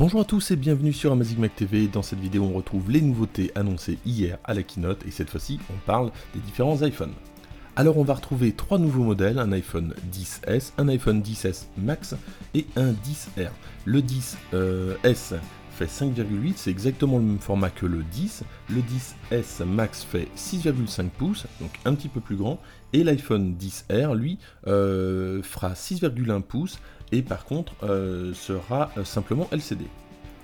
Bonjour à tous et bienvenue sur Amazing Mac TV. Dans cette vidéo, on retrouve les nouveautés annoncées hier à la keynote et cette fois-ci, on parle des différents iPhones. Alors, on va retrouver trois nouveaux modèles un iPhone 10S, un iPhone 10S Max et un 10R. Le 10S euh, fait 5,8, c'est exactement le même format que le 10. Le 10S Max fait 6,5 pouces, donc un petit peu plus grand. Et l'iPhone 10R, lui, euh, fera 6,1 pouces et par contre euh, sera euh, simplement LCD.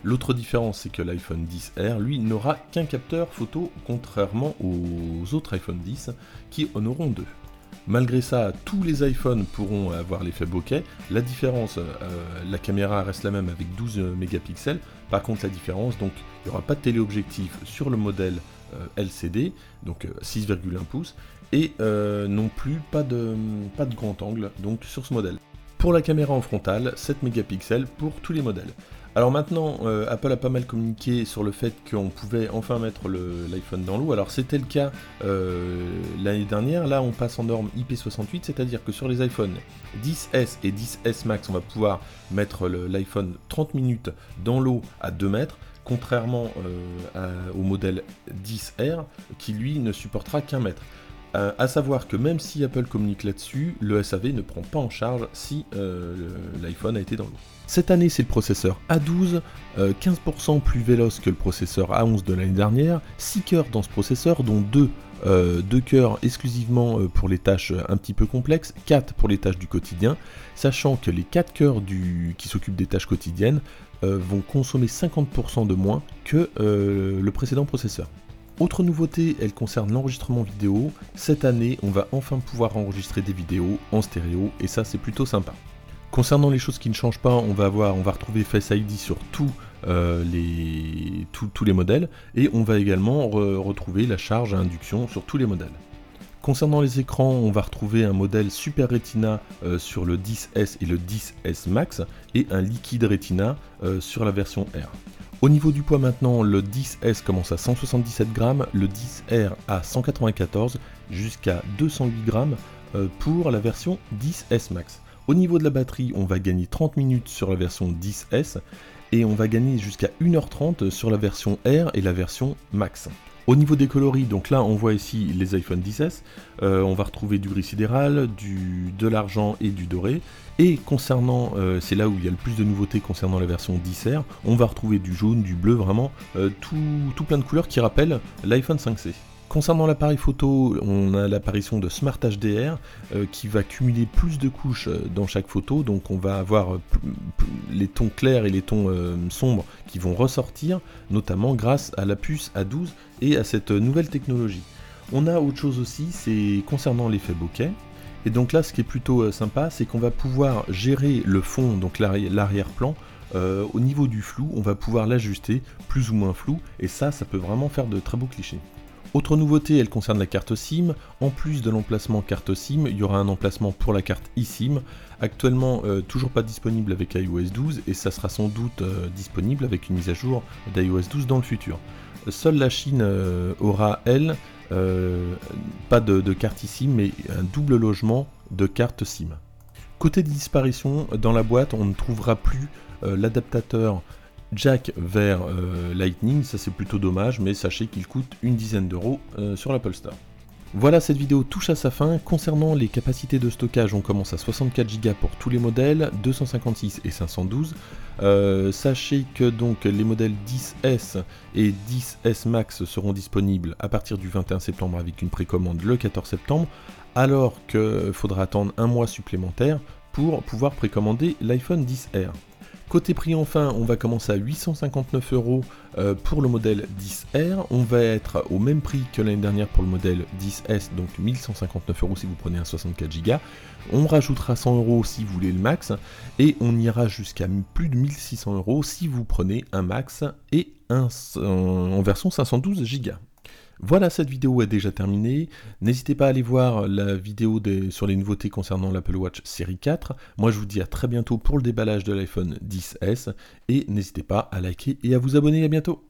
L'autre différence, c'est que l'iPhone 10R, lui, n'aura qu'un capteur photo, contrairement aux autres iPhone 10 qui en auront deux. Malgré ça, tous les iPhones pourront avoir l'effet bokeh. La différence, la caméra reste la même avec 12 mégapixels. Par contre, la différence, donc, il n'y aura pas de téléobjectif sur le modèle LCD, donc 6,1 pouces, et non plus pas de, pas de grand angle donc sur ce modèle. Pour la caméra en frontale, 7 mégapixels pour tous les modèles. Alors maintenant, euh, Apple a pas mal communiqué sur le fait qu'on pouvait enfin mettre l'iPhone dans l'eau. Alors c'était le cas euh, l'année dernière. Là, on passe en norme IP68, c'est-à-dire que sur les iPhones 10S et 10S Max, on va pouvoir mettre l'iPhone 30 minutes dans l'eau à 2 mètres contrairement euh, au modèle 10R qui lui ne supportera qu'un mètre. Euh, à savoir que même si Apple communique là-dessus, le SAV ne prend pas en charge si euh, l'iPhone a été dans l'eau. Cette année, c'est le processeur A12, 15% euh, plus véloce que le processeur A11 de l'année dernière, 6 cœurs dans ce processeur, dont 2 deux cœurs exclusivement pour les tâches un petit peu complexes, 4 pour les tâches du quotidien, sachant que les 4 cœurs qui s'occupent des tâches quotidiennes vont consommer 50% de moins que le précédent processeur. Autre nouveauté, elle concerne l'enregistrement vidéo. Cette année, on va enfin pouvoir enregistrer des vidéos en stéréo et ça c'est plutôt sympa. Concernant les choses qui ne changent pas, on va avoir, on va retrouver Face ID sur tous euh, les, tous les modèles et on va également retrouver la charge à induction sur tous les modèles. Concernant les écrans, on va retrouver un modèle Super Retina euh, sur le 10S et le 10S Max et un liquide Retina euh, sur la version R. Au niveau du poids maintenant, le 10S commence à 177 grammes, le 10R à 194 jusqu'à 208 grammes euh, pour la version 10S Max. Au niveau de la batterie, on va gagner 30 minutes sur la version 10S et on va gagner jusqu'à 1h30 sur la version R et la version Max. Au niveau des coloris, donc là on voit ici les iPhone 10s, euh, on va retrouver du gris sidéral, du, de l'argent et du doré. Et concernant, euh, c'est là où il y a le plus de nouveautés concernant la version 10R, on va retrouver du jaune, du bleu, vraiment euh, tout, tout plein de couleurs qui rappellent l'iPhone 5C. Concernant l'appareil photo, on a l'apparition de Smart HDR euh, qui va cumuler plus de couches euh, dans chaque photo, donc on va avoir euh, les tons clairs et les tons sombres qui vont ressortir, notamment grâce à la puce A12 et à cette nouvelle technologie. On a autre chose aussi, c'est concernant l'effet bokeh. Et donc là, ce qui est plutôt sympa, c'est qu'on va pouvoir gérer le fond, donc l'arrière-plan, au niveau du flou, on va pouvoir l'ajuster plus ou moins flou, et ça, ça peut vraiment faire de très beaux clichés. Autre nouveauté, elle concerne la carte SIM. En plus de l'emplacement carte SIM, il y aura un emplacement pour la carte eSIM. Actuellement, euh, toujours pas disponible avec iOS 12 et ça sera sans doute euh, disponible avec une mise à jour d'iOS 12 dans le futur. Seule la Chine euh, aura, elle, pas de, de, carte eSIM, mais un double logement de carte SIM. Côté disparition, dans la boîte, on ne trouvera plus l'adaptateur jack vers euh, Lightning, ça c'est plutôt dommage, mais sachez qu'il coûte une dizaine d'euros euh, sur l'Apple Store. Voilà, cette vidéo touche à sa fin. Concernant les capacités de stockage, on commence à 64 Go pour tous les modèles, 256 et 512. Euh, sachez que donc les modèles 10S et 10S Max seront disponibles à partir du 21 septembre avec une précommande le 14 septembre, alors qu'il faudra attendre un mois supplémentaire pour pouvoir précommander l'iPhone 10R. Côté prix enfin, on va commencer à 859 euros euh, pour le modèle 10R. On va être au même prix que l'année dernière pour le modèle 10S, donc 1159 euros si vous prenez un 64 Go. On rajoutera 100 euros si vous voulez le max, et on ira jusqu'à plus de 1600 euros si vous prenez un max et un en version 512 Go. Voilà, cette vidéo est déjà terminée. N'hésitez pas à aller voir la vidéo sur les nouveautés concernant l'Apple Watch série 4. Moi, je vous dis à très bientôt pour le déballage de l'iPhone 10S. Et n'hésitez pas à liker et à vous abonner. À bientôt.